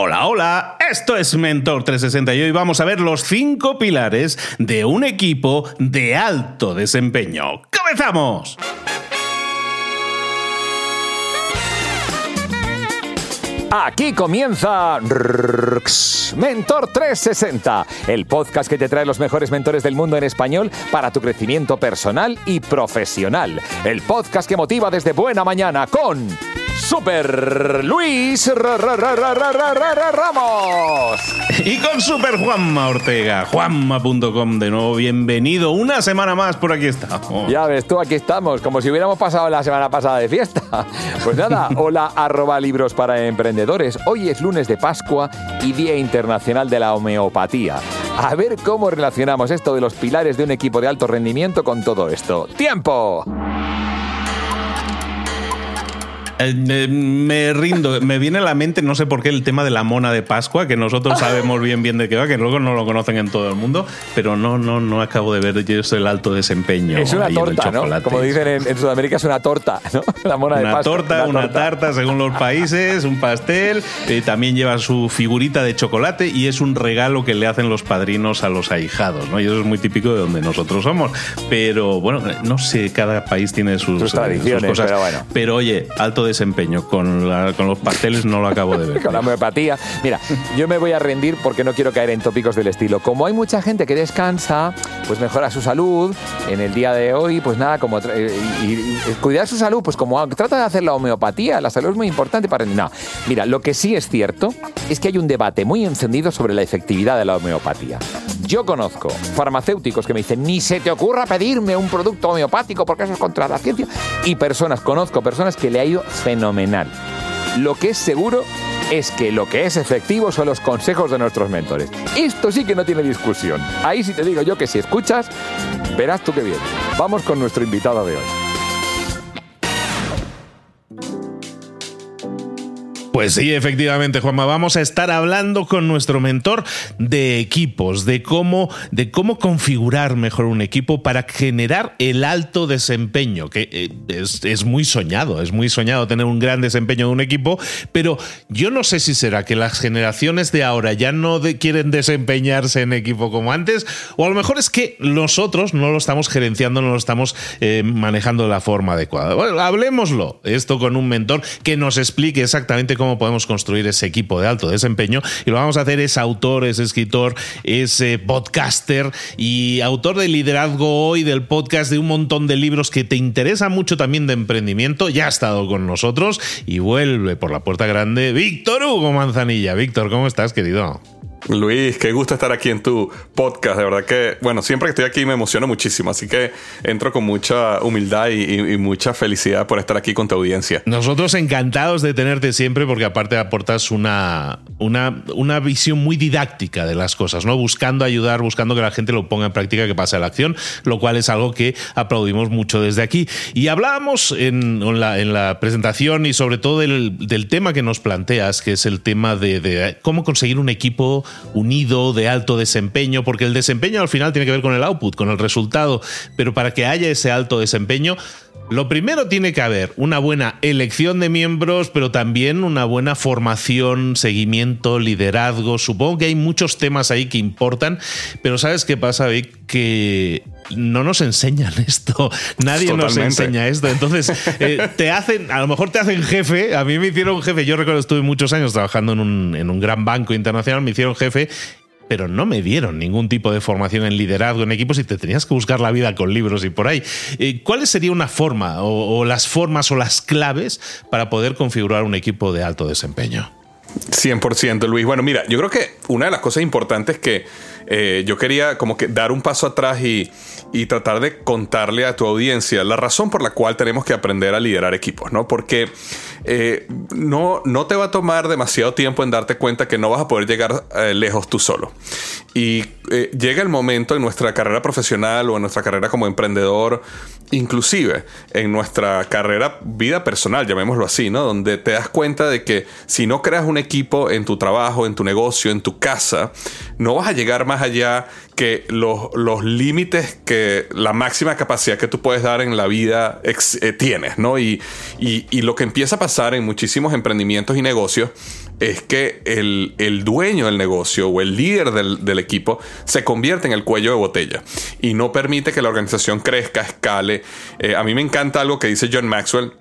Hola, hola, esto es Mentor 360 y hoy vamos a ver los cinco pilares de un equipo de alto desempeño. ¡Comenzamos! Aquí comienza Mentor 360, el podcast que te trae los mejores mentores del mundo en español para tu crecimiento personal y profesional. El podcast que motiva desde buena mañana con Super Luis Ramos. Y con Super Juanma Ortega, juanma.com de nuevo, bienvenido. Una semana más por aquí estamos. Ya ves tú, aquí estamos, como si hubiéramos pasado la semana pasada de fiesta. Pues nada, hola arroba libros para Hoy es lunes de Pascua y Día Internacional de la Homeopatía. A ver cómo relacionamos esto de los pilares de un equipo de alto rendimiento con todo esto. ¡Tiempo! Eh, me rindo, me viene a la mente, no sé por qué, el tema de la mona de Pascua, que nosotros sabemos bien bien de qué va, que luego no lo conocen en todo el mundo, pero no, no, no acabo de ver yo el alto desempeño. Es una torta, ¿no? Como dicen en, Sudamérica, es una torta, ¿no? La mona de Pascua. Torta, una, tarta, según los países, un pastel, eh, también lleva su figurita de chocolate y es un regalo que le hacen los padrinos a los ahijados, ¿no? Y eso es muy típico de donde nosotros somos. Pero bueno, no sé, cada país tiene sus, tradiciones, cosas. Pero, bueno. pero oye, alto desempeño. Con, con los pasteles no lo acabo de ver. con la homeopatía. Mira, yo me voy a rendir porque no quiero caer en tópicos del estilo. Como hay mucha gente que descansa, pues mejora su salud. En el día de hoy, pues nada, como eh, y, cuidar su salud, pues como trata de hacer la homeopatía, la salud es muy importante para... No, mira, lo que sí es cierto es que hay un debate muy encendido sobre la efectividad de la homeopatía. Yo conozco farmacéuticos que me dicen, ni se te ocurra pedirme un producto homeopático porque eso es contra la ciencia. Y personas, conozco personas que le ha ido fenomenal. Lo que es seguro es que lo que es efectivo son los consejos de nuestros mentores. Esto sí que no tiene discusión. Ahí sí te digo yo que si escuchas, verás tú qué bien. Vamos con nuestro invitado de hoy. Pues sí, efectivamente, Juanma, vamos a estar hablando con nuestro mentor de equipos, de cómo, de cómo configurar mejor un equipo para generar el alto desempeño, que eh, es, muy soñado, es muy soñado tener un gran desempeño de un equipo, pero yo no sé si será que las generaciones de ahora ya no quieren desempeñarse en equipo como antes, o a lo mejor es que nosotros no lo estamos gerenciando, no lo estamos eh, manejando de la forma adecuada. Bueno, hablemoslo, esto con un mentor que nos explique exactamente cómo podemos construir ese equipo de alto desempeño. Y lo vamos a hacer es autor, es escritor, es eh, podcaster y autor de liderazgo hoy del podcast de un montón de libros que te interesa mucho también de emprendimiento. Ya ha estado con nosotros y vuelve por la puerta grande Víctor Hugo Manzanilla. Víctor, ¿cómo estás, querido? Luis, qué gusto estar aquí en tu podcast. De verdad que, bueno, siempre que estoy aquí me emociono muchísimo. Así que entro con mucha humildad y, mucha felicidad por estar aquí con tu audiencia. Nosotros encantados de tenerte siempre porque aparte aportas una, una, una visión muy didáctica de las cosas, ¿no? Buscando ayudar, buscando que la gente lo ponga en práctica, que pase a la acción, lo cual es algo que aplaudimos mucho desde aquí. Y hablábamos en, la, en la, presentación y sobre todo del, del, tema que nos planteas, que es el tema de, de cómo conseguir un equipo unido, de alto desempeño, porque el desempeño al final tiene que ver con el output, con el resultado, pero para que haya ese alto desempeño, lo primero tiene que haber una buena elección de miembros, pero también una buena formación, seguimiento, liderazgo. Supongo que hay muchos temas ahí que importan, pero ¿sabes qué pasa, Vic? Que no nos enseñan esto. Nadie nos enseña esto. Entonces, eh, te hacen, a lo mejor te hacen jefe. A mí me hicieron jefe. Yo recuerdo, estuve muchos años trabajando en un, en un gran banco internacional, me hicieron jefe pero no me dieron ningún tipo de formación en liderazgo en equipos y te tenías que buscar la vida con libros y por ahí. Eh, ¿Cuál sería una forma o, las formas o las claves para poder configurar un equipo de alto desempeño? 100% Luis. Bueno, mira, yo creo que una de las cosas importantes que eh, yo quería como que dar un paso atrás y, y, tratar de contarle a tu audiencia la razón por la cual tenemos que aprender a liderar equipos, ¿no? Porque eh, no, no te va a tomar demasiado tiempo en darte cuenta que no vas a poder llegar eh, lejos tú solo. Y llega el momento en nuestra carrera profesional o en nuestra carrera como emprendedor, inclusive en nuestra carrera vida personal, llamémoslo así, ¿no? Donde te das cuenta de que si no creas un equipo en tu trabajo, en tu negocio, en tu casa, no vas a llegar más allá que los, los límites que la máxima capacidad que tú puedes dar en la vida eh, tienes, ¿no? Y, y, lo que empieza a pasar en muchísimos emprendimientos y negocios es que el, el dueño del negocio o el líder del, del, equipo se convierte en el cuello de botella y no permite que la organización crezca, escale. Eh, a mí me encanta algo que dice John Maxwell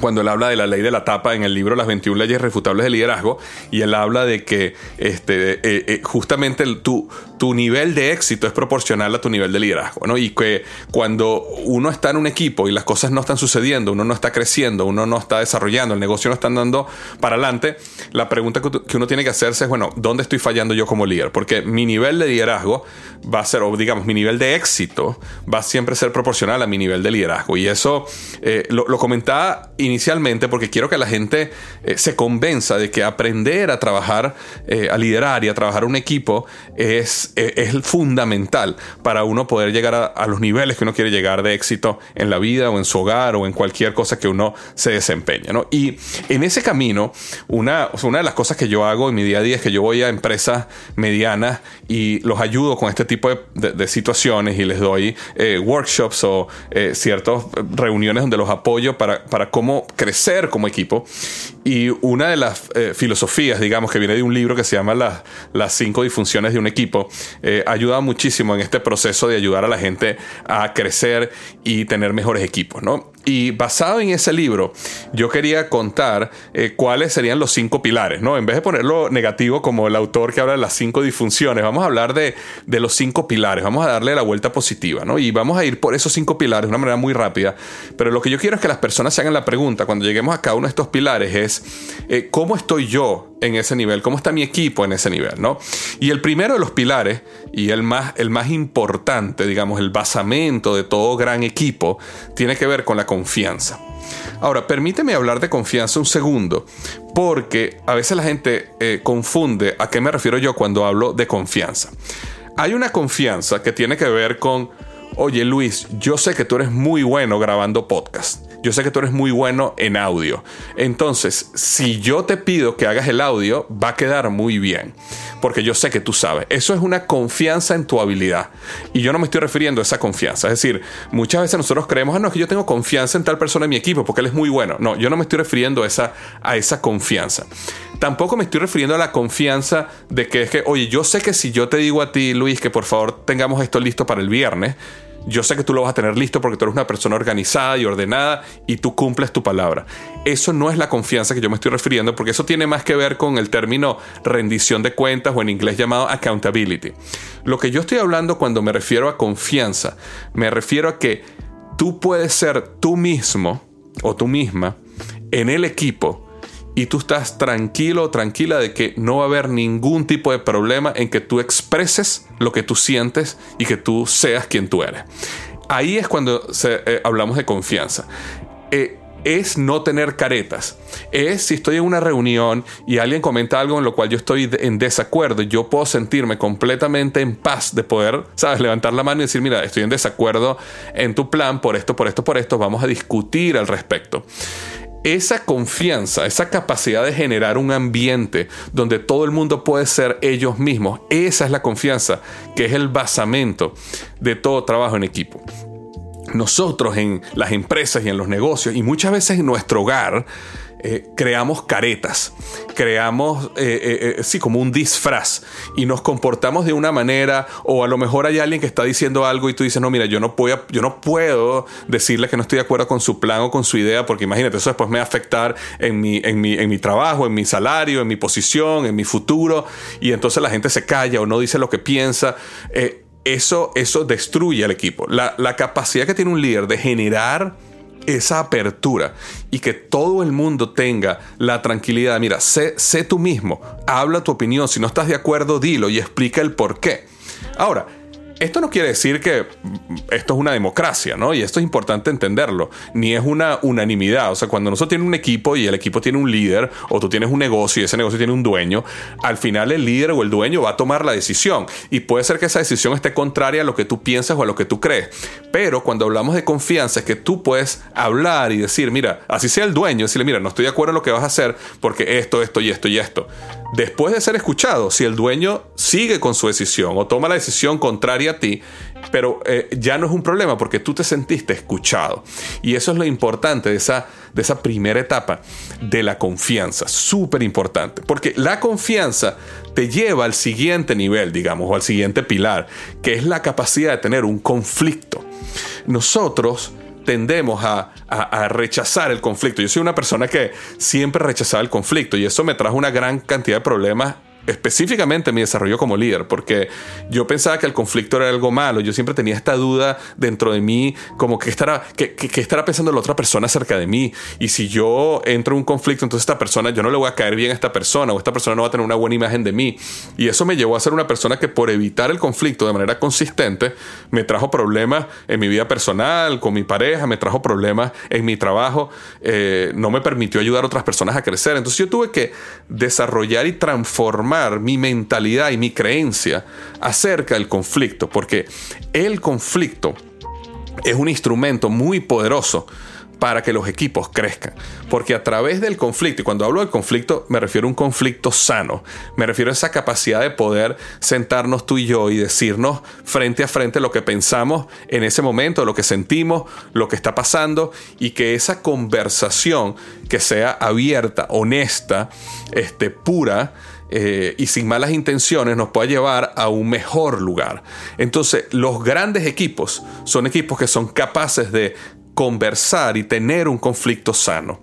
cuando él habla de la ley de la tapa en el libro Las 21 leyes refutables del liderazgo, y él habla de que este, eh, eh, justamente tu, tu nivel de éxito es proporcional a tu nivel de liderazgo, ¿no? Y que cuando uno está en un equipo y las cosas no están sucediendo, uno no está creciendo, uno no está desarrollando, el negocio no está andando para adelante, la pregunta que uno tiene que hacerse es, bueno, ¿dónde estoy fallando yo como líder? Porque mi nivel de liderazgo va a ser, o digamos, mi nivel de éxito va a siempre ser proporcional a mi nivel de liderazgo. Y eso eh, lo, lo comentaba inicialmente porque quiero que la gente eh, se convenza de que aprender a trabajar, eh, a liderar y a trabajar un equipo es, eh, es fundamental para uno poder llegar a, los niveles que uno quiere llegar de éxito en la vida o en su hogar o en cualquier cosa que uno se desempeñe. ¿no? Y en ese camino, una, una de las cosas que yo hago en mi día a día es que yo voy a empresas medianas y los ayudo con este tipo de, situaciones y les doy workshops o ciertas reuniones donde los apoyo para, para cómo crecer como equipo. Y una de las eh, filosofías, digamos, que viene de un libro que se llama Las, las cinco disfunciones de un equipo, eh, ayuda muchísimo en este proceso de ayudar a la gente a crecer y tener mejores equipos, ¿no? Y basado en ese libro, yo quería contar eh, cuáles serían los cinco pilares, ¿no? En vez de ponerlo negativo como el autor que habla de las cinco disfunciones, vamos a hablar de, de los cinco pilares, vamos a darle la vuelta positiva, ¿no? Y vamos a ir por esos cinco pilares de una manera muy rápida, pero lo que yo quiero es que las personas se hagan la pregunta cuando lleguemos a cada uno de estos pilares es, eh, ¿cómo estoy yo en ese nivel? ¿Cómo está mi equipo en ese nivel? ¿no? Y el primero de los pilares, y el más, el más importante, digamos, el basamento de todo gran equipo, tiene que ver con la confianza. Ahora, permíteme hablar de confianza un segundo, porque a veces la gente eh, confunde a qué me refiero yo cuando hablo de confianza. Hay una confianza que tiene que ver con, oye Luis, yo sé que tú eres muy bueno grabando podcast yo sé que tú eres muy bueno en audio. Entonces, si yo te pido que hagas el audio, va a quedar muy bien. Porque yo sé que tú sabes. Eso es una confianza en tu habilidad. Y yo no me estoy refiriendo a esa confianza. Es decir, muchas veces nosotros creemos, ah, no, es que yo tengo confianza en tal persona en mi equipo porque él es muy bueno. No, yo no me estoy refiriendo a esa, a esa confianza. Tampoco me estoy refiriendo a la confianza de que es que, oye, yo sé que si yo te digo a ti, Luis, que por favor tengamos esto listo para el viernes, yo sé que tú lo vas a tener listo porque tú eres una persona organizada y ordenada y tú cumples tu palabra. Eso no es la confianza que yo me estoy refiriendo porque eso tiene más que ver con el término rendición de cuentas o en inglés llamado accountability. Lo que yo estoy hablando cuando me refiero a confianza, me refiero a que tú puedes ser tú mismo o tú misma en el equipo y tú estás tranquilo tranquila de que no va a haber ningún tipo de problema en que tú expreses lo que tú sientes y que tú seas quien tú eres. Ahí es cuando eh, hablamos de confianza. Eh, es no tener caretas. Es si estoy en una reunión y alguien comenta algo en lo cual yo estoy en desacuerdo, yo puedo sentirme completamente en paz de poder, sabes, levantar la mano y decir, mira, estoy en desacuerdo en tu plan por esto, por esto, por esto, vamos a discutir al respecto esa confianza, esa capacidad de generar un ambiente donde todo el mundo puede ser ellos mismos, esa es la confianza que es el basamento de todo trabajo en equipo. Nosotros en las empresas y en los negocios y muchas veces en nuestro hogar eh, creamos caretas, creamos, eh, eh, sí, como un disfraz y nos comportamos de una manera o a lo mejor hay alguien que está diciendo algo y tú dices, no, mira, yo no, puedo, yo no puedo decirle que no estoy de acuerdo con su plan o con su idea porque imagínate, eso después me va a afectar en mi, en mi, en mi trabajo, en mi salario, en mi posición, en mi futuro y entonces la gente se calla o no dice lo que piensa eso, eso destruye al equipo. La, la, capacidad que tiene un líder de generar esa apertura y que todo el mundo tenga la tranquilidad, mira, sé, sé tú mismo, habla tu opinión, si no estás de acuerdo, dilo y explica el por qué. Ahora, Esto no quiere decir que esto es una democracia, ¿no? Y esto es importante entenderlo. Ni es una unanimidad. O sea, cuando nosotros tiene un equipo y el equipo tiene un líder, o tú tienes un negocio y ese negocio tiene un dueño, al final el líder o el dueño va a tomar la decisión. Y puede ser que esa decisión esté contraria a lo que tú piensas o a lo que tú crees. Pero cuando hablamos de confianza, es que tú puedes hablar y decir, mira, así sea el dueño, decirle, mira, no estoy de acuerdo en lo que vas a hacer porque esto, esto y esto y esto. Después de ser escuchado, si el dueño sigue con su decisión o toma la decisión contraria a ti, pero eh, ya no es un problema porque tú te sentiste escuchado. Y eso es lo importante de esa, de esa primera etapa de la confianza, súper importante, porque la confianza te lleva al siguiente nivel, digamos, o al siguiente pilar, que es la capacidad de tener un conflicto. Nosotros tendemos a, a, rechazar el conflicto. Yo soy una persona que siempre rechazaba el conflicto y eso me trajo una gran cantidad de problemas específicamente mi desarrollo como líder, porque yo pensaba que el conflicto era algo malo, yo siempre tenía esta duda dentro de mí, como que estará, que, estará pensando la otra persona acerca de mí, y si yo entro en un conflicto, entonces esta persona, yo no le voy a caer bien a esta persona, o esta persona no va a tener una buena imagen de mí, y eso me llevó a ser una persona que por evitar el conflicto de manera consistente, me trajo problemas en mi vida personal, con mi pareja, me trajo problemas en mi trabajo, eh, no me permitió ayudar a otras personas a crecer, entonces yo tuve que desarrollar y transformar mi mentalidad y mi creencia acerca del conflicto, porque el conflicto es un instrumento muy poderoso para que los equipos crezcan. Porque a través del conflicto, y cuando hablo del conflicto me refiero a un conflicto sano, me refiero a esa capacidad de poder sentarnos tú y yo y decirnos frente a frente lo que pensamos en ese momento, lo que sentimos, lo que está pasando, y que esa conversación que sea abierta, honesta, este, pura, eh, y sin malas intenciones nos pueda llevar a un mejor lugar. Entonces, los grandes equipos son equipos que son capaces de conversar y tener un conflicto sano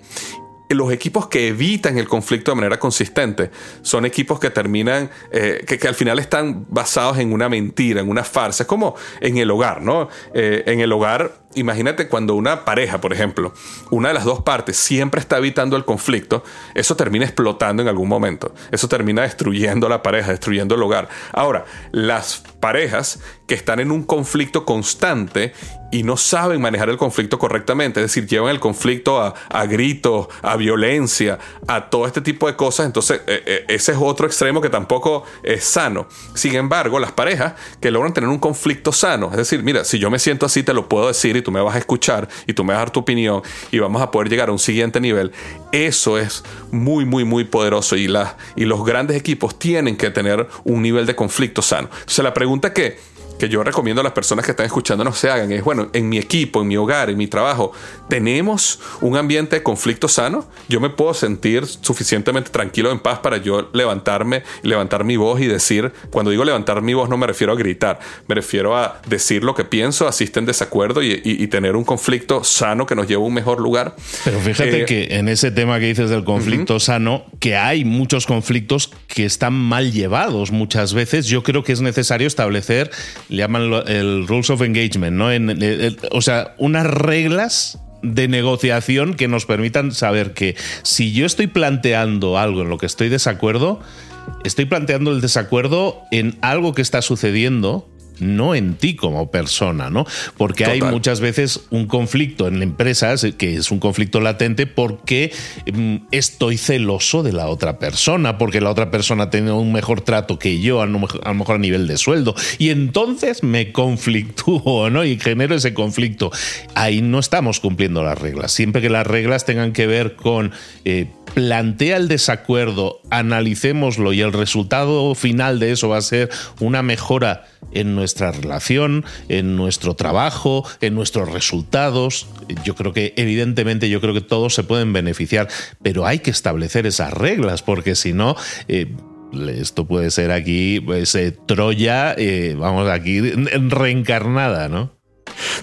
los equipos que evitan el conflicto de manera consistente son equipos que terminan, eh, que, al final están basados en una mentira, en una farsa. Es como en el hogar, ¿no? Eh, en el hogar, imagínate cuando una pareja, por ejemplo, una de las dos partes siempre está evitando el conflicto, eso termina explotando en algún momento. Eso termina destruyendo la pareja, destruyendo el hogar. Ahora, las parejas que están en un conflicto constante y no saben manejar el conflicto correctamente, es decir, llevan el conflicto a, gritos, a violencia, a todo este tipo de cosas, entonces eh, eh, ese es otro extremo que tampoco es sano. Sin embargo, las parejas que logran tener un conflicto sano, es decir, mira, si yo me siento así, te lo puedo decir y tú me vas a escuchar y tú me vas a dar tu opinión y vamos a poder llegar a un siguiente nivel, eso es muy, muy, muy poderoso y, y los grandes equipos tienen que tener un nivel de conflicto sano. Entonces la pregunta que que yo recomiendo a las personas que están escuchando no se hagan es, bueno, en mi equipo, en mi hogar, en mi trabajo, ¿tenemos un ambiente de conflicto sano? Yo me puedo sentir suficientemente tranquilo, en paz para yo levantarme, levantar mi voz y decir, cuando digo levantar mi voz no me refiero a gritar, me refiero a decir lo que pienso, asiste en desacuerdo y, tener un conflicto sano que nos lleve a un mejor lugar. Pero fíjate Eh, que en ese tema que dices del conflicto sano, que hay muchos conflictos que están mal llevados muchas veces, yo creo que es necesario establecer le llaman el Rules of Engagement, ¿no? En, o sea, unas reglas de negociación que nos permitan saber que si yo estoy planteando algo en lo que estoy desacuerdo, estoy planteando el desacuerdo en algo que está sucediendo no en ti como persona, ¿no? Porque hay muchas veces un conflicto en empresas que es un conflicto latente porque mm, estoy celoso de la otra persona, porque la otra persona tiene un mejor trato que yo, a lo mejor a nivel de sueldo, y entonces me conflictúo, ¿no? Y genero ese conflicto. Ahí no estamos cumpliendo las reglas. Siempre que las reglas tengan que ver con eh, plantea el desacuerdo, analicémoslo y el resultado final de eso va a ser una mejora en nuestra relación, en nuestro trabajo, en nuestros resultados. Yo creo que evidentemente yo creo que todos se pueden beneficiar, pero hay que establecer esas reglas porque si no... Eh, esto puede ser aquí, pues, eh, Troya, eh, vamos, aquí reencarnada, ¿no?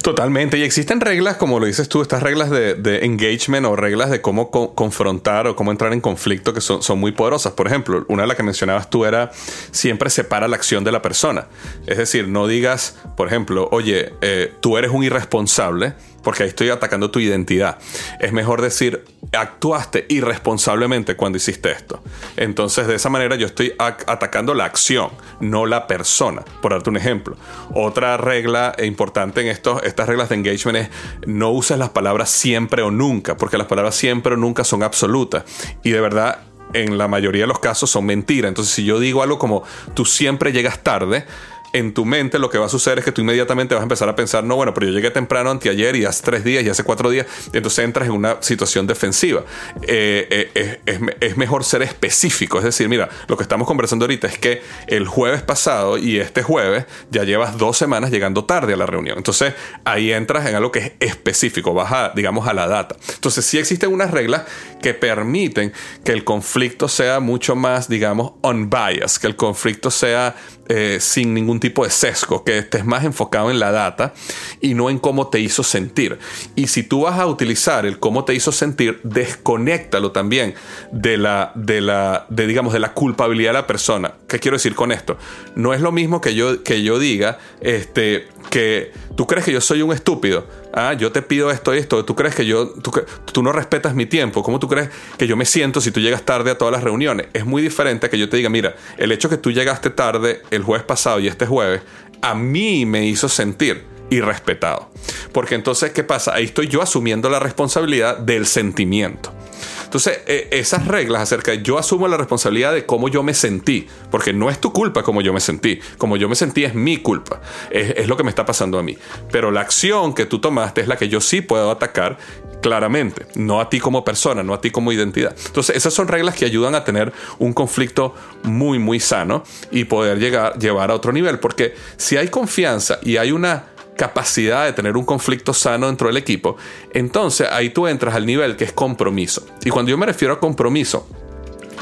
Totalmente. Y existen reglas, como lo dices tú, estas reglas de, engagement o reglas de cómo confrontar o cómo entrar en conflicto que son, muy poderosas. Por ejemplo, una de las que mencionabas tú era siempre separa la acción de la persona. Es decir, no digas, por ejemplo, oye, eh, tú eres un irresponsable porque ahí estoy atacando tu identidad. Es mejor decir, actuaste irresponsablemente cuando hiciste esto. Entonces, de esa manera yo estoy atacando la acción, no la persona, por darte un ejemplo. Otra regla importante en estos, estas reglas de engagement es no uses las palabras siempre o nunca, porque las palabras siempre o nunca son absolutas. Y de verdad, en la mayoría de los casos son mentiras. Entonces, si yo digo algo como tú siempre llegas tarde, en tu mente lo que va a suceder es que tú inmediatamente vas a empezar a pensar, no, bueno, pero yo llegué temprano anteayer y hace tres días y hace cuatro días, entonces entras en una situación defensiva. Eh, eh, es, mejor ser específico, es decir, mira, lo que estamos conversando ahorita es que el jueves pasado y este jueves ya llevas dos semanas llegando tarde a la reunión. Entonces ahí entras en algo que es específico, vas a, digamos, a la data. Entonces sí existen unas reglas que permiten que el conflicto sea mucho más, digamos, unbiased, que el conflicto sea eh, sin ningún tipo de sesgo, que estés más enfocado en la data y no en cómo te hizo sentir. Y si tú vas a utilizar el cómo te hizo sentir, desconéctalo también de la, de la, de, digamos, de la culpabilidad de la persona. ¿Qué quiero decir con esto? No es lo mismo que yo, que yo diga, este, que tú crees que yo soy un estúpido. Ah, yo te pido esto y esto. Tú crees que yo, tú, tú, no respetas mi tiempo. ¿Cómo tú crees que yo me siento si tú llegas tarde a todas las reuniones? Es muy diferente a que yo te diga, mira, el hecho que tú llegaste tarde el jueves pasado y este jueves, a mí me hizo sentir irrespetado. Porque entonces, ¿qué pasa? Ahí estoy yo asumiendo la responsabilidad del sentimiento. Entonces, eh, esas reglas acerca de yo asumo la responsabilidad de cómo yo me sentí, porque no es tu culpa como yo me sentí, como yo me sentí es mi culpa, es, lo que me está pasando a mí. Pero la acción que tú tomaste es la que yo sí puedo atacar claramente, no a ti como persona, no a ti como identidad. Entonces, esas son reglas que ayudan a tener un conflicto muy, muy sano y poder llegar, llevar a otro nivel, porque si hay confianza y hay una capacidad de tener un conflicto sano dentro del equipo, entonces ahí tú entras al nivel que es compromiso. Y cuando yo me refiero a compromiso,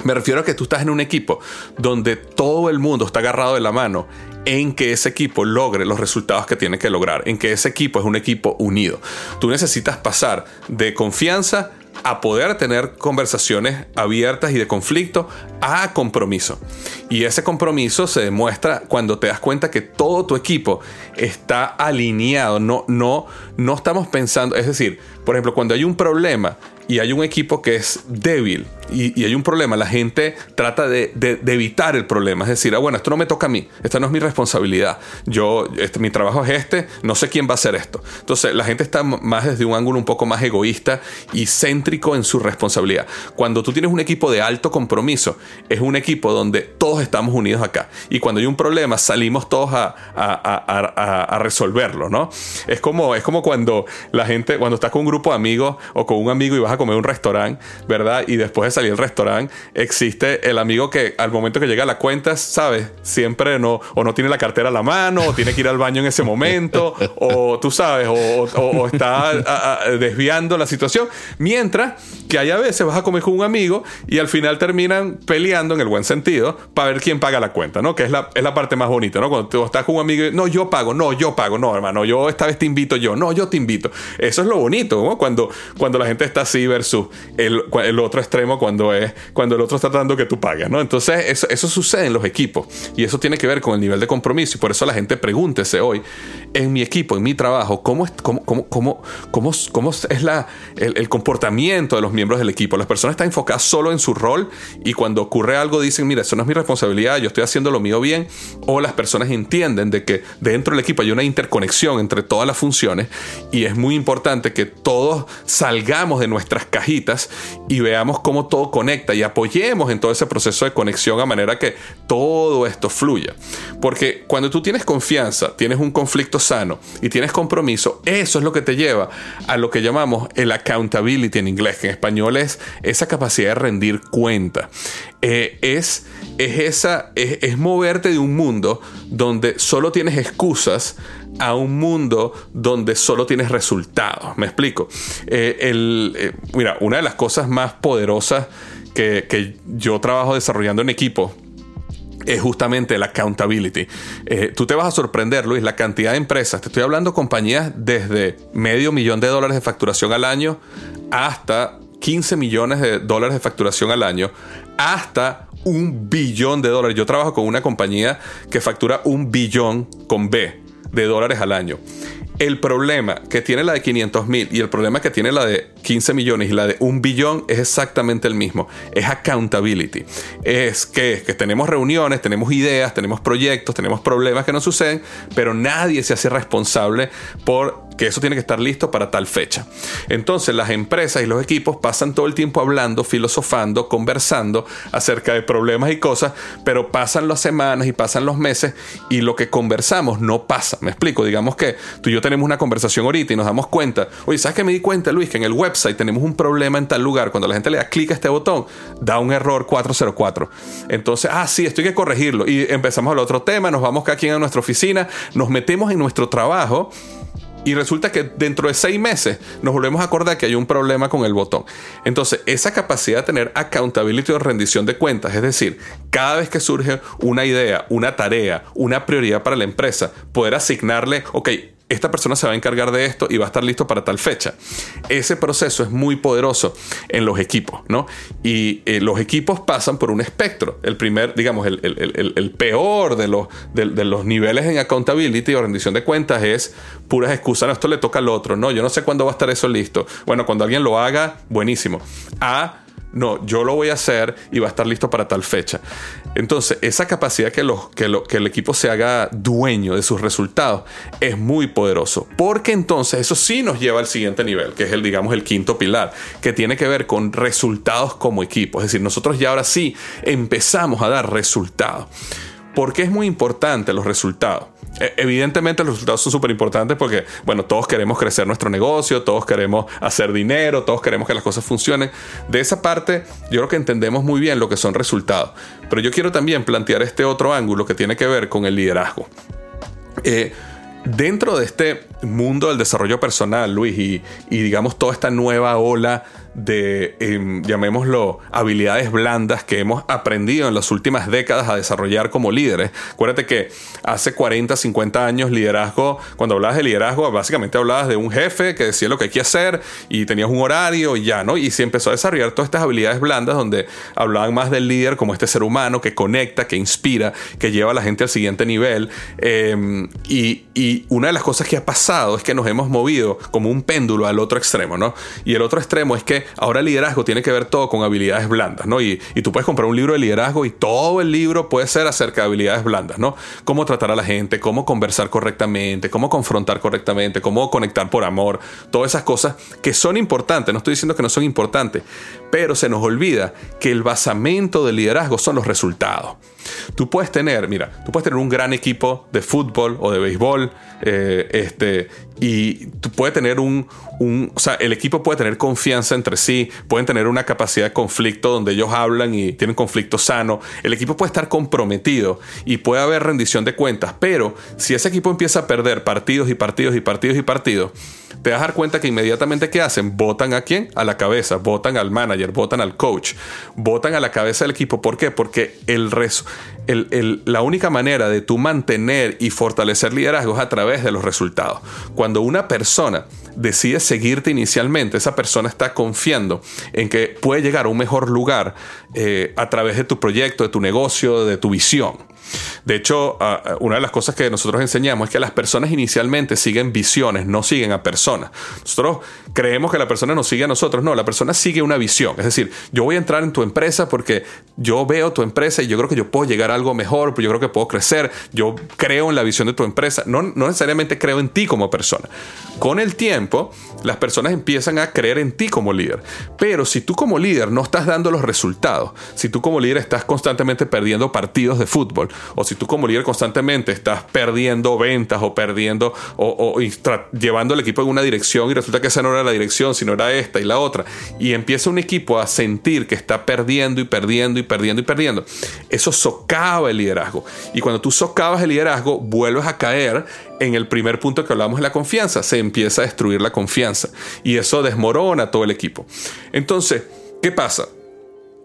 me refiero a que tú estás en un equipo donde todo el mundo está agarrado de la mano en que ese equipo logre los resultados que tiene que lograr, en que ese equipo es un equipo unido. Tú necesitas pasar de confianza a poder tener conversaciones abiertas y de conflicto a compromiso. Y ese compromiso se demuestra cuando te das cuenta que todo tu equipo está alineado, no, no, no estamos pensando, es decir, por ejemplo, cuando hay un problema y hay un equipo que es débil y, hay un problema, la gente trata de, evitar el problema. Es decir, ah, bueno, esto no me toca a mí, esta no es mi responsabilidad. Yo, este, mi trabajo es este, no sé quién va a hacer esto. Entonces, la gente está más desde un ángulo un poco más egoísta y céntrico en su responsabilidad. Cuando tú tienes un equipo de alto compromiso, es un equipo donde todos estamos unidos acá. Y cuando hay un problema, salimos todos a, resolverlo, ¿no? Es como, es como cuando la gente, cuando estás con un grupo de amigos o con un amigo y vas a comer un restaurante, ¿verdad? Y después de salir del restaurante, existe el amigo que al momento que llega a la cuenta, ¿sabes? Siempre no, o no tiene la cartera a la mano, o tiene que ir al baño en ese momento, o tú sabes, o, está desviando la situación. Mientras que hay a veces vas a comer con un amigo y al final terminan peleando en el buen sentido para ver quién paga la cuenta, ¿no? Que es la, es la parte más bonita, ¿no? Cuando tú estás con un amigo y, no, yo pago, no, yo pago, no, hermano, yo esta vez te invito yo, no, yo te invito. Eso es lo bonito, ¿no? Cuando, cuando la gente está así versus el, otro extremo cuando es cuando el otro está tratando que tú pagues, ¿no? Entonces, eso, sucede en los equipos y eso tiene que ver con el nivel de compromiso y por eso la gente pregúntese hoy, en mi equipo, en mi trabajo, ¿cómo es, cómo, cómo, cómo, cómo, es la, el, el, comportamiento de los miembros del equipo? Las personas están enfocadas solo en su rol y cuando ocurre algo dicen, mira, eso no es mi responsabilidad, yo estoy haciendo lo mío bien, o las personas entienden de que dentro del equipo hay una interconexión entre todas las funciones y es muy importante que todos salgamos de cajitas y veamos cómo todo conecta y apoyemos en todo ese proceso de conexión a manera que todo esto fluya. Porque cuando tú tienes confianza, tienes un conflicto sano y tienes compromiso, eso es lo que te lleva a lo que llamamos el accountability en inglés, que en español es esa capacidad de rendir cuenta. Eh, es, es, esa, es, moverte de un mundo donde solo tienes excusas a un mundo donde solo tienes resultados. Me explico. Eh, eh, mira, una de las cosas más poderosas que, yo trabajo desarrollando en equipo es justamente la accountability. Eh, tú te vas a sorprender, Luis, la cantidad de empresas. Te estoy hablando de compañías desde medio millón de dólares de facturación al año hasta 15 millones de dólares de facturación al año, hasta un billón de dólares. Yo trabajo con una compañía que factura un billón con B de dólares al año. El problema que tiene la de 500 mil y el problema que tiene la de 15 millones y la de un billón es exactamente el mismo. Es accountability. Es que, que tenemos reuniones, tenemos ideas, tenemos proyectos, tenemos problemas que nos suceden, pero nadie se hace responsable por que eso tiene que estar listo para tal fecha. Entonces las empresas y los equipos pasan todo el tiempo hablando, filosofando, conversando acerca de problemas y cosas, pero pasan las semanas y pasan los meses y lo que conversamos no pasa. Me explico, digamos que tú y yo tenemos una conversación ahorita y nos damos cuenta, oye, ¿sabes qué me di cuenta, Luis? Que en el website tenemos un problema en tal lugar. Cuando la gente le da clic a este botón, da un error 404. Entonces, ah, sí, esto hay que corregirlo. Y empezamos al otro tema, nos vamos cada quien a nuestra oficina, nos metemos en nuestro trabajo y resulta que dentro de seis meses nos volvemos a acordar que hay un problema con el botón. Entonces, esa capacidad de tener accountability o rendición de cuentas, es decir, cada vez que surge una idea, una tarea, una prioridad para la empresa, poder asignarle, ok, esta persona se va a encargar de esto y va a estar listo para tal fecha. Ese proceso es muy poderoso en los equipos, ¿no? Y eh, los equipos pasan por un espectro. El primer, digamos, el, peor de los, de, los niveles en accountability o rendición de cuentas es puras excusas. No, esto le toca al otro. No, yo no sé cuándo va a estar eso listo. Bueno, cuando alguien lo haga, buenísimo. A no, yo lo voy a hacer y va a estar listo para tal fecha. Entonces, esa capacidad que, el equipo se haga dueño de sus resultados es muy poderoso. Porque entonces eso sí nos lleva al siguiente nivel, que es el, digamos, el quinto pilar, que tiene que ver con resultados como equipo. Es decir, nosotros ya ahora sí empezamos a dar resultados. ¿Por qué es muy importante los resultados? E, evidentemente los resultados son súper importantes porque, bueno, todos queremos crecer nuestro negocio, todos queremos hacer dinero, todos queremos que las cosas funcionen. De esa parte, yo creo que entendemos muy bien lo que son resultados. Pero yo quiero también plantear este otro ángulo que tiene que ver con el liderazgo. Eh, dentro de este mundo del desarrollo personal, Luis, y, y digamos toda esta nueva ola de, em, llamémoslo, habilidades blandas que hemos aprendido en las últimas décadas a desarrollar como líderes. Acuérdate que hace 40, 50 años liderazgo, cuando hablabas de liderazgo, básicamente hablabas de un jefe que decía lo que hay que hacer y tenías un horario y ya, ¿no? Y se empezó a desarrollar todas estas habilidades blandas donde hablaban más del líder como este ser humano que conecta, que inspira, que lleva a la gente al siguiente nivel. Em, y, y una de las cosas que ha pasado es que nos hemos movido como un péndulo al otro extremo, ¿no? Y el otro extremo es que ahora el liderazgo tiene que ver todo con habilidades blandas, ¿no? Y, y, tú puedes comprar un libro de liderazgo y todo el libro puede ser acerca de habilidades blandas, ¿no? Cómo tratar a la gente, cómo conversar correctamente, cómo confrontar correctamente, cómo conectar por amor, todas esas cosas que son importantes, no estoy diciendo que no son importantes, pero se nos olvida que el basamento del liderazgo son los resultados. Tú puedes tener, mira, tú puedes tener un gran equipo de fútbol o de béisbol, eh, este, y tú puedes tener un, un, o sea, el equipo puede tener confianza entre sí, pueden tener una capacidad de conflicto donde ellos hablan y tienen conflicto sano, el equipo puede estar comprometido y puede haber rendición de cuentas, pero si ese equipo empieza a perder partidos y partidos y partidos y partidos, te vas a dar cuenta que inmediatamente ¿qué hacen? Votan a quién? A la cabeza, votan al manager, votan al coach, votan a la cabeza del equipo. ¿Por qué? Porque el, la única manera de tú mantener y fortalecer liderazgo es a través de los resultados. Cuando una persona decide seguirte inicialmente, esa persona está confiando en que puede llegar a un mejor lugar eh, a través de tu proyecto, de tu negocio, de tu visión. De hecho, una de las cosas que nosotros enseñamos es que las personas inicialmente siguen visiones, no siguen a personas. Nosotros creemos que la persona nos sigue a nosotros. No, la persona sigue una visión. Es decir, yo voy a entrar en tu empresa porque yo veo tu empresa y yo creo que yo puedo llegar a algo mejor, yo creo que puedo crecer, yo creo en la visión de tu empresa. No, no necesariamente creo en ti como persona. Con el tiempo, las personas empiezan a creer en ti como líder. Pero si tú como líder no estás dando los resultados, si tú como líder estás constantemente perdiendo partidos de fútbol, o si tú como líder constantemente estás perdiendo ventas o perdiendo o, llevando el equipo en una dirección y resulta que esa no era la dirección, sino era esta y la otra, y empieza un equipo a sentir que está perdiendo y perdiendo y perdiendo y perdiendo, eso socava el liderazgo. Y cuando tú socavas el liderazgo, vuelves a caer en el primer punto que hablamos de la confianza, se empieza a destruir la confianza y eso desmorona todo el equipo. Entonces, ¿qué pasa?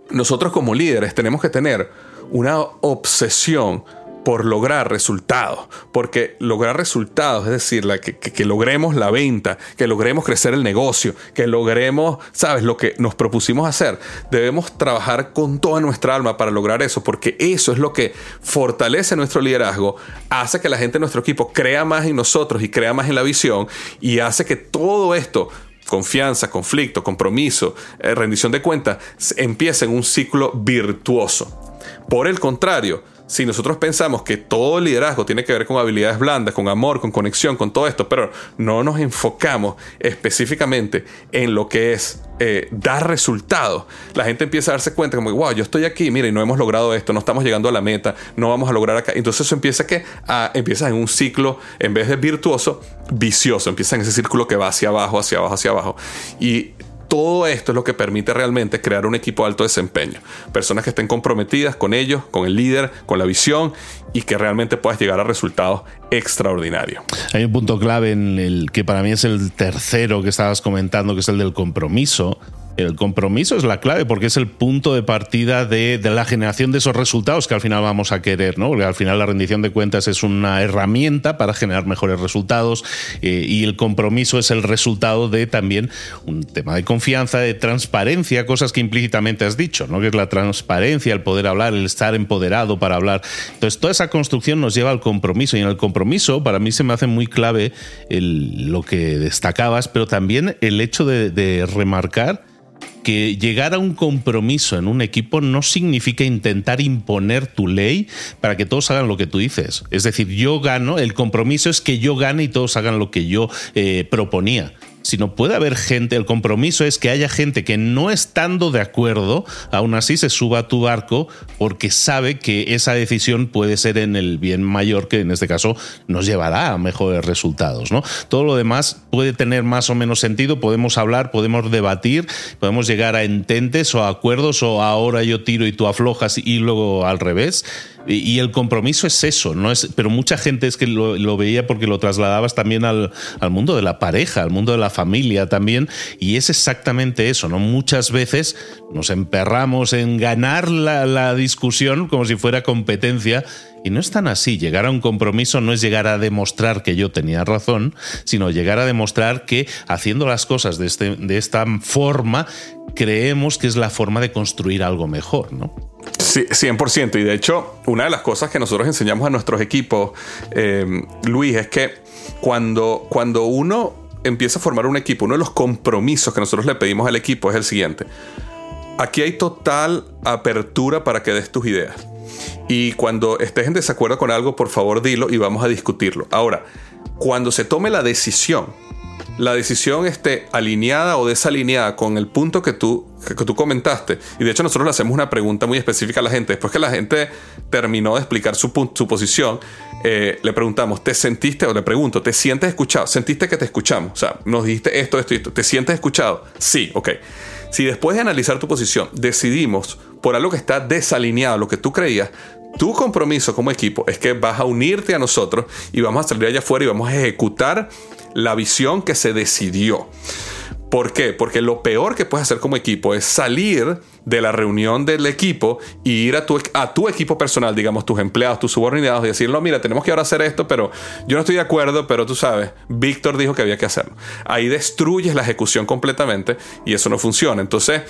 Nosotros como líderes tenemos que tener una obsesión por lograr resultados, porque lograr resultados, es decir, la, que, logremos la venta, que logremos crecer el negocio, que logremos, sabes, lo que nos propusimos hacer, debemos trabajar con toda nuestra alma para lograr eso, porque eso es lo que fortalece nuestro liderazgo, hace que la gente de nuestro equipo crea más en nosotros y crea más en la visión y hace que todo esto confianza, conflicto, compromiso, eh, rendición de cuentas, empiece en un ciclo virtuoso. Por el contrario, si nosotros pensamos que todo liderazgo tiene que ver con habilidades blandas, con amor, con conexión, con todo esto, pero no nos enfocamos específicamente en lo que es eh, dar resultados, la gente empieza a darse cuenta como, wow, yo estoy aquí, mira, y no hemos logrado esto, no estamos llegando a la meta, no vamos a lograr acá. Entonces eso empieza, que empieza en un ciclo, en vez de virtuoso, vicioso, empieza en ese círculo que va hacia abajo, hacia abajo, hacia abajo. Y todo esto es lo que permite realmente crear un equipo de alto desempeño. Personas que estén comprometidas con ellos, con el líder, con la visión y que realmente puedas llegar a resultados extraordinarios. Hay un punto clave en el que para mí es el tercero que estabas comentando, que es el del compromiso. El compromiso es la clave porque es el punto de partida de, la generación de esos resultados que al final vamos a querer, ¿no? Porque al final la rendición de cuentas es una herramienta para generar mejores resultados eh, y el compromiso es el resultado de también un tema de confianza, de transparencia, cosas que implícitamente has dicho, ¿no? Que es la transparencia, el poder hablar, el estar empoderado para hablar. Entonces, toda esa construcción nos lleva al compromiso y en el compromiso para mí se me hace muy clave lo que destacabas, pero también el hecho de remarcar que llegar a un compromiso en un equipo no significa intentar imponer tu ley para que todos hagan lo que tú dices. Es decir, yo gano, el compromiso es que yo gane y todos hagan lo que yo eh, proponía sino puede haber gente, el compromiso es que haya gente que no estando de acuerdo, aún así se suba a tu barco porque sabe que esa decisión puede ser en el bien mayor, que en este caso nos llevará a mejores resultados. ¿no? Todo lo demás puede tener más o menos sentido, podemos hablar, podemos debatir, podemos llegar a ententes o a acuerdos o ahora yo tiro y tú aflojas y luego al revés y, el compromiso es eso, ¿no? Es, pero mucha gente es que lo, veía porque lo trasladabas también al, mundo de la pareja, al mundo de la familia también, y es exactamente eso, ¿no? Muchas veces nos emperramos en ganar la, discusión como si fuera competencia y no es tan así. Llegar a un compromiso no es llegar a demostrar que yo tenía razón, sino llegar a demostrar que haciendo las cosas de, este, de esta forma, creemos que es la forma de construir algo mejor, ¿no? Sí, 100%. Y de hecho, una de las cosas que nosotros enseñamos a nuestros equipos, eh, Luis, es que cuando, cuando uno empieza a formar un equipo, uno de los compromisos que nosotros le pedimos al equipo es el siguiente. Aquí hay total apertura para que des tus ideas. Y cuando estés en desacuerdo con algo, por favor dilo y vamos a discutirlo. Ahora, cuando se tome la decisión, la decisión esté alineada o desalineada con el punto que tú, que, tú comentaste. Y de hecho nosotros le hacemos una pregunta muy específica a la gente. Después que la gente terminó de explicar su, su posición, eh, le preguntamos, ¿te sentiste, o le pregunto, ¿te sientes escuchado? ¿Sentiste que te escuchamos? O sea, nos dijiste esto, esto y esto. ¿Te sientes escuchado? Sí, ok. Si después de analizar tu posición decidimos por algo que está desalineado lo que tú creías, tu compromiso como equipo es que vas a unirte a nosotros y vamos a salir allá afuera y vamos a ejecutar la visión que se decidió. ¿Por qué? Porque lo peor que puedes hacer como equipo es salir de la reunión del equipo y ir a tu, a tu equipo personal, digamos, tus empleados, tus subordinados, y decirlo, mira, tenemos que ahora hacer esto, pero yo no estoy de acuerdo, pero tú sabes, Víctor dijo que había que hacerlo. Ahí destruyes la ejecución completamente y eso no funciona. Entonces,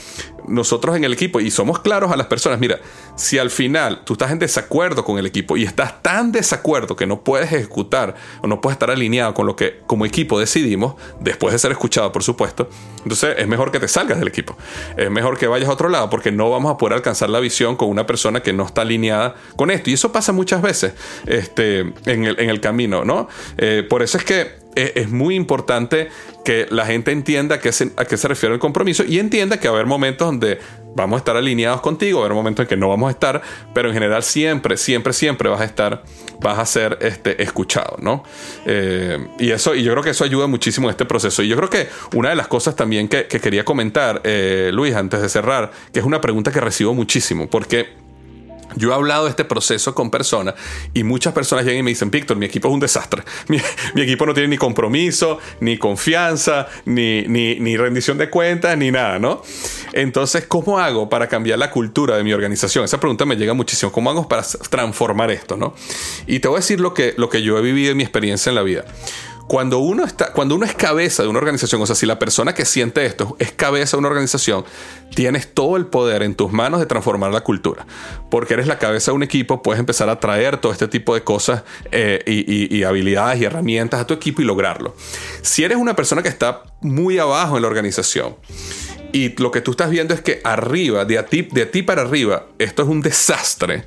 nosotros en el equipo, y somos claros a las personas, mira, si al final tú estás en desacuerdo con el equipo y estás tan desacuerdo que no puedes ejecutar o no puedes estar alineado con lo que como equipo decidimos, después de ser escuchado, por supuesto, entonces es mejor que te salgas del equipo. Es mejor que vayas a otro lado porque no vamos a poder alcanzar la visión con una persona que no está alineada con esto. Y eso pasa muchas veces este, en, el, camino, ¿no? Eh, por eso es que es, muy importante que la gente entienda qué, se, a qué se refiere el compromiso y entienda que va a haber momentos donde vamos a estar alineados contigo, va a haber momentos en que no vamos a estar, pero en general siempre, siempre, siempre vas a estar, vas a ser este, escuchado, ¿no? Eh, y eso, y yo creo que eso ayuda muchísimo en este proceso. Y yo creo que una de las cosas también que, quería comentar, eh, Luis, antes de cerrar, que es una pregunta que recibo muchísimo, porque Yo he hablado de este proceso con personas y muchas personas llegan y me dicen, Víctor, mi equipo es un desastre. Mi, equipo no tiene ni compromiso, ni confianza, ni, ni, rendición de cuentas, ni nada, ¿no? Entonces, ¿cómo hago para cambiar la cultura de mi organización? Esa pregunta me llega muchísimo. ¿Cómo hago para transformar esto, ¿no? Y te voy a decir lo que, lo que yo he vivido en mi experiencia en la vida cuando uno está, cuando uno es cabeza de una organización, o sea, si la persona que siente esto es cabeza de una organización, tienes todo el poder en tus manos de transformar la cultura. Porque eres la cabeza de un equipo, puedes empezar a traer todo este tipo de cosas eh, y, habilidades y herramientas a tu equipo y lograrlo. Si eres una persona que está muy abajo en la organización, y lo que tú estás viendo es que arriba, de ti, de ti para arriba, esto es un desastre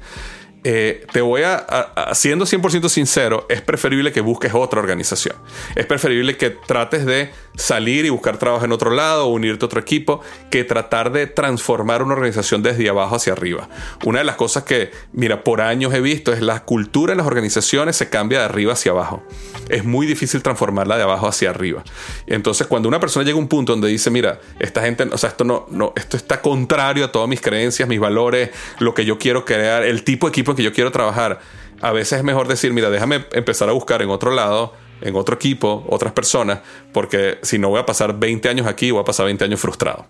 eh, te voy a, siendo 100% sincero, es preferible que busques otra organización. Es preferible que trates de salir y buscar trabajo en otro lado unirte a otro equipo que tratar de transformar una organización desde abajo hacia arriba. Una de las cosas que, mira, por años he visto es la cultura en las organizaciones se cambia de arriba hacia abajo. Es muy difícil transformarla de abajo hacia arriba. Entonces, cuando una persona llega a un punto donde dice, mira, esta gente, o sea, esto no, no, esto está contrario a todas mis creencias, mis valores, lo que yo quiero crear, el tipo de equipo que yo quiero trabajar, a veces es mejor decir, mira, déjame empezar a buscar en otro lado, en otro equipo, otras personas, porque si no voy a pasar 20 años aquí, voy a pasar 20 años frustrado.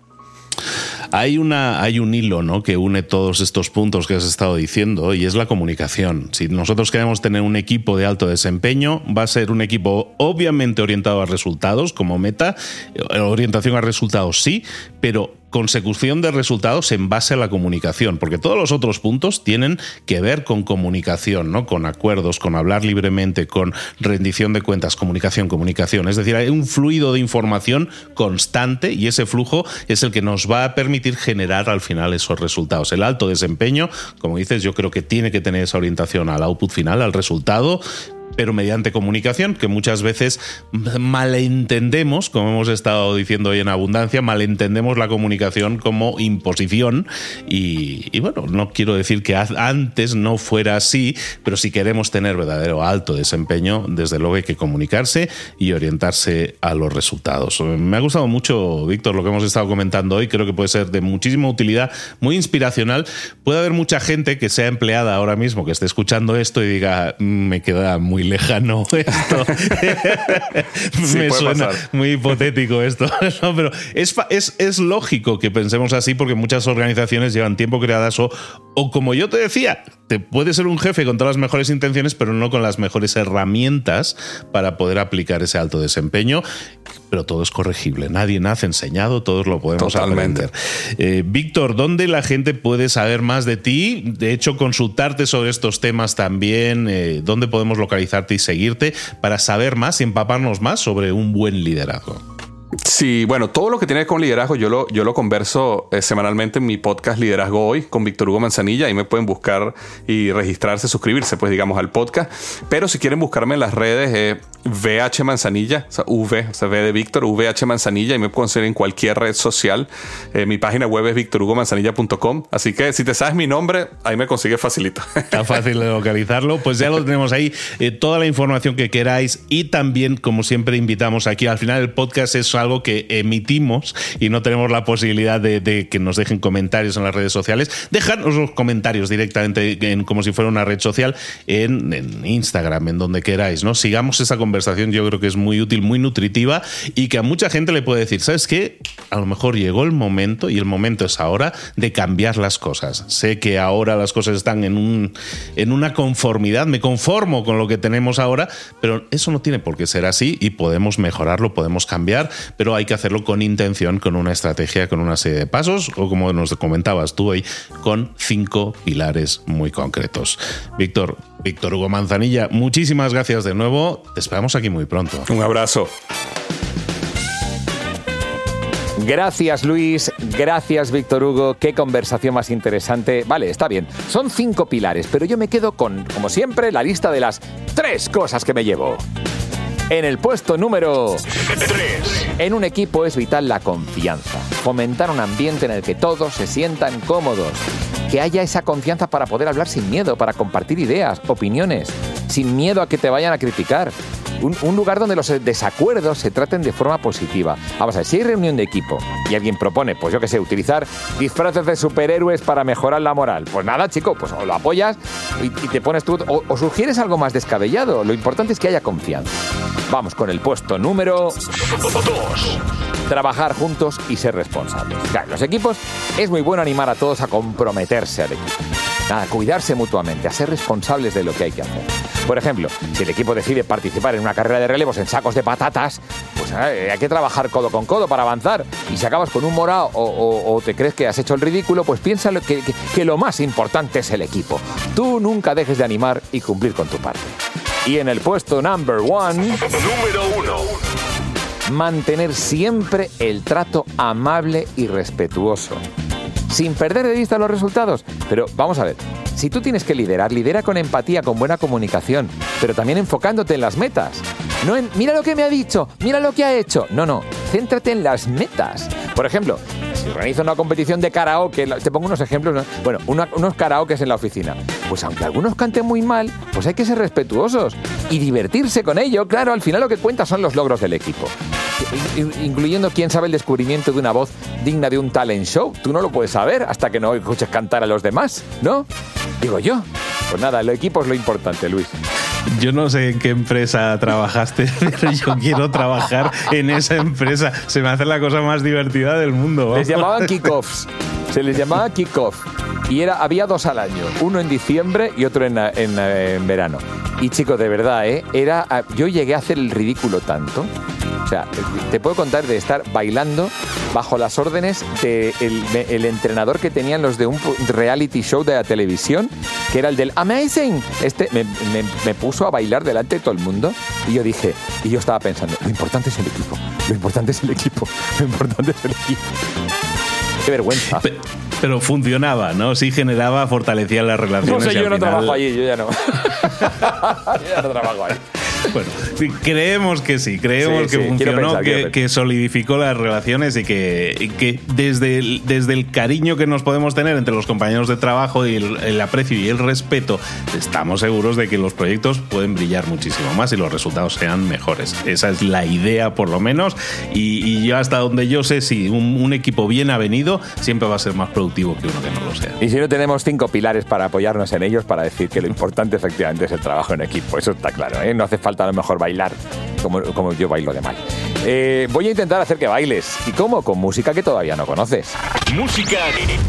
Hay, una, hay un hilo ¿no? que une todos estos puntos que has estado diciendo y es la comunicación. Si nosotros queremos tener un equipo de alto desempeño, va a ser un equipo obviamente orientado a resultados como meta, eh, orientación a resultados sí, pero consecución de resultados en base a la comunicación, porque todos los otros puntos tienen que ver con comunicación, ¿no? Con acuerdos, con hablar libremente, con rendición de cuentas, comunicación, comunicación. Es decir, hay un fluido de información constante y ese flujo es el que nos va a permitir generar al final esos resultados. El alto desempeño, como dices, yo creo que tiene que tener esa orientación al output final, al resultado pero mediante comunicación, que muchas veces malentendemos, como hemos estado diciendo hoy en abundancia, malentendemos la comunicación como imposición. Y, bueno, no quiero decir que antes no fuera así, pero si queremos tener verdadero alto desempeño, desde luego hay que comunicarse y orientarse a los resultados. Me ha gustado mucho, Víctor, lo que hemos estado comentando hoy. Creo que puede ser de muchísima utilidad, muy inspiracional. Puede haber mucha gente que sea empleada ahora mismo, que esté escuchando esto y diga, mm, me queda muy lejano esto. Me suena muy hipotético esto. pero es, es, es, lógico que pensemos así porque muchas organizaciones llevan tiempo creadas o, o como yo te decía, te puede ser un jefe con todas las mejores intenciones, pero no con las mejores herramientas para poder aplicar ese alto desempeño. Pero todo es corregible. Nadie nace enseñado, todos lo podemos aprender. Eh, Víctor, ¿dónde la gente puede saber más de ti? De hecho, consultarte sobre estos temas también. Eh, ¿Dónde podemos localizarte y seguirte para saber más y empaparnos más sobre un buen liderazgo? Sí, bueno, todo lo que tiene que ver con liderazgo yo lo, yo lo converso eh, semanalmente en mi podcast Liderazgo Hoy con Víctor Hugo Manzanilla. Ahí me pueden buscar y registrarse, suscribirse, pues digamos, al podcast. Pero si quieren buscarme en las redes, eh, VH Manzanilla, o sea, V, o sea, V de Víctor, VH Manzanilla, y me pueden seguir en cualquier red social. Eh, mi página web es victorhugomanzanilla.com. Así que si te sabes mi nombre, ahí me consigues facilito. Está fácil de localizarlo. Pues ya lo tenemos ahí. toda la información que queráis y también, como siempre, invitamos aquí. Al final, el podcast es algo que emitimos y no tenemos la posibilidad de, que nos dejen comentarios en las redes sociales, dejadnos los comentarios directamente en, como si fuera una red social en, Instagram, en donde queráis, ¿no? Sigamos esa conversación, yo creo que es muy útil, muy nutritiva y que a mucha gente le puede decir, ¿sabes qué? A lo mejor llegó el momento y el momento es ahora de cambiar las cosas. Sé que ahora las cosas están en, un, en una conformidad, me conformo con lo que tenemos ahora, pero eso no tiene por qué ser así y podemos mejorarlo, podemos cambiar, pero hay que hacerlo con intención, con una estrategia, con una serie de pasos, o como nos comentabas tú hoy, con cinco pilares muy concretos. Víctor, Víctor Hugo Manzanilla, muchísimas gracias de nuevo. Te esperamos aquí muy pronto. Un abrazo. Gracias Luis, gracias Víctor Hugo, qué conversación más interesante. Vale, está bien, son cinco pilares, pero yo me quedo con, como siempre, la lista de las tres cosas que me llevo. En el puesto número 3. En un equipo es vital la confianza. Fomentar un ambiente en el que todos se sientan cómodos. Que haya esa confianza para poder hablar sin miedo, para compartir ideas, opiniones, sin miedo a que te vayan a criticar. Un, lugar donde los desacuerdos se traten de forma positiva. Vamos a ver, si hay reunión de equipo y alguien propone, pues yo qué sé, utilizar disfraces de superhéroes para mejorar la moral, pues nada, chico, pues o lo apoyas y, te pones tú, o, sugieres algo más descabellado. Lo importante es que haya confianza. Vamos con el puesto número trabajar juntos y ser responsables. Claro, los equipos es muy bueno animar a todos a comprometerse al equipo. Nada, cuidarse mutuamente, a ser responsables de lo que hay que hacer. Por ejemplo, si el equipo decide participar en una carrera de relevos en sacos de patatas, pues eh, hay que trabajar codo con codo para avanzar. Y si acabas con un morado o, o- o te crees que has hecho el ridículo, pues piensa que, que- que lo más importante es el equipo. Tú nunca dejes de animar y cumplir con tu parte. Y en el puesto number one Número 1. mantener siempre el trato amable y respetuoso, sin perder de vista los resultados. Pero vamos a ver, si tú tienes que liderar, lidera con empatía, con buena comunicación, pero también enfocándote en las metas. No en, mira lo que me ha dicho, mira lo que ha hecho. No, no, céntrate en las metas. Por ejemplo, si organiza una competición de karaoke, te pongo unos ejemplos, ¿no? bueno, unos karaokes en la oficina, pues aunque algunos canten muy mal, pues hay que ser respetuosos y divertirse con ello. Claro, al final lo que cuenta son los logros del equipo. In- Incluyendo quién sabe el descubrimiento de una voz digna de un talent show. Tú no lo puedes saber hasta que no escuches cantar a los demás, ¿no? Digo yo. Pues nada, el equipo es lo importante, Luis. Yo no sé en qué empresa trabajaste, pero yo quiero trabajar en esa empresa. Se me hace la cosa más divertida del mundo. vamos. Les llamaban kickoffs. Se les llamaba kickoff. Y era, había dos al año. Uno en diciembre y otro en, en- en verano. Y chicos, de verdad, ¿eh? Era, yo llegué a hacer el ridículo tanto. O sea, te puedo contar de estar bailando bajo las órdenes del el entrenador que tenían los de un reality show de la televisión, que era el del Amazing. Este me, me- me puso a bailar delante de todo el mundo y yo dije, y yo estaba pensando, lo importante es el equipo, lo importante es el equipo, lo importante es el equipo. Qué vergüenza. Pe- Pero funcionaba, ¿no? Sí generaba, fortalecía las No relaciones. sé, y yo no final- trabajo allí, yo ya no. yo ya no trabajo ahí. Bueno, creemos que sí, creemos Sí, que sí, funcionó, pensar, que, solidificó las relaciones y que, y que desde, el, desde el cariño que nos podemos tener entre los compañeros de trabajo y el, el aprecio y el respeto, estamos seguros de que los proyectos pueden brillar muchísimo más y los resultados sean mejores. Esa es la idea, por lo menos, y, y yo hasta donde yo sé, si un, un equipo bien avenido siempre va a ser más productivo que uno que no lo sea. Y si no tenemos cinco pilares para apoyarnos en ellos, para decir que lo importante efectivamente es el trabajo en equipo. Eso está claro, ¿eh? No hace falta a lo mejor bailar como, como yo bailo de mal. Eh, voy a intentar hacer que bailes. ¿Y cómo? Con música que todavía no conoces. Música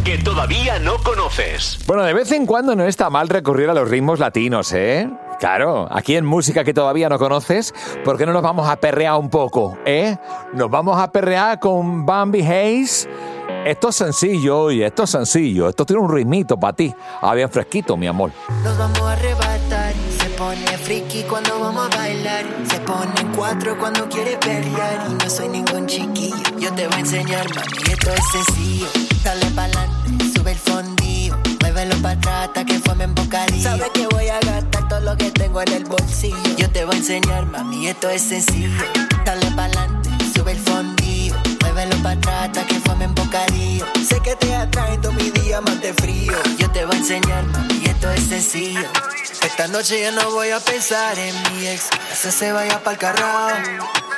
que todavía no conoces. Bueno, de vez en cuando no está mal recurrir a los ritmos latinos, ¿eh? Claro, aquí en música que todavía no conoces, ¿por qué no nos vamos a perrear un poco, eh? Nos vamos a perrear con Bambi Hayes. Esto es sencillo, oye, esto es sencillo. Esto tiene un ritmito para ti. Ah, bien fresquito, mi amor. Nos vamos a arrebatar. Pone friki cuando vamos a bailar. Se pone en cuatro cuando quiere perrear. Y no soy ningún chiquillo. Yo te voy a enseñar, mami. Esto es sencillo. Dale pa'lante, sube el fondillo. Muévelo para atrás hasta que fome en bocadillo. Sabes que voy a gastar todo lo que tengo en el bolsillo. Yo te voy a enseñar, mami. Esto es sencillo. Dale pa'lante, sube el fondillo. Muévelo para atrás hasta que fome en bocadillo. Sé que te atrae todo mi día más de frío. Yo te voy a enseñar, mami, esto es sencillo. Esta noche ya no voy a pensar en mi ex. Ese se vaya pa'l carajo.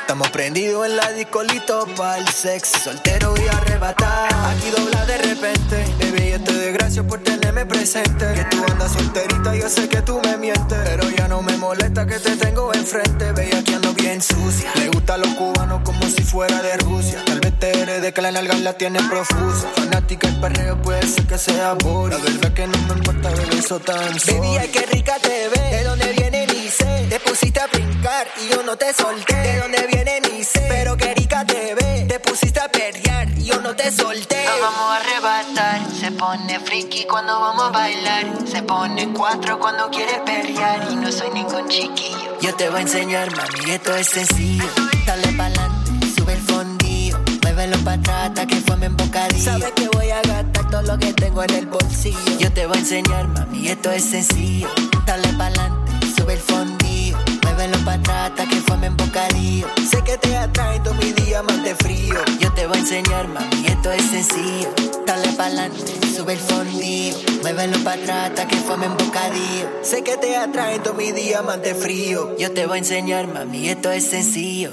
Estamos prendidos en la discolito pa'l sex. Soltero y arrebatar. Aquí dobla de repente. Baby, yo te doy gracias por tenerme presente. Que tú andas solterita, yo sé que tú me mientes. Pero ya no me molesta que te tengo enfrente. Veía que ando bien sucia. Le gustan los cubanos como si fuera de Rusia. Tal vez te herede que la nalga la tiene profusa. Fanática el perreo puede ser que sea por. La verdad que no me importa ver eso tan solo. Baby, ay, qué rica te ves. De dónde viene ni sé. Te pusiste a brincar y yo no te solté. De dónde viene ni sé. Pero qué rica te ves. Te pusiste a perrear y yo no te solté. Nos vamos a arrebatar. Se pone friki cuando vamos a bailar. Se pone cuatro cuando quiere perrear. Y no soy ningún chiquillo. Yo te voy a enseñar, mami, esto es sencillo. Dale pa'lante. Muévelo para atrás hasta que fome en bocadillo. Sabes que voy a gastar todo lo que tengo en el bolsillo. Yo te voy a enseñar, mami, esto es sencillo. Dale pa'lante, sube el fondillo. Muévelo para atrás hasta que fome en bocadillo. Sé que te atrae todo mi día más de frío. Yo te voy a enseñar, mami, esto es sencillo. Dale pa'lante, sube el fondillo. Muévelo para atrás hasta que fome en bocadillo. Sé que te atrae todo mi diamante frío. Yo te voy a enseñar, mami, esto es sencillo.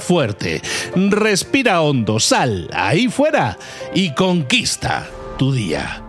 fuerte, respira hondo, sal ahí fuera y conquista tu día.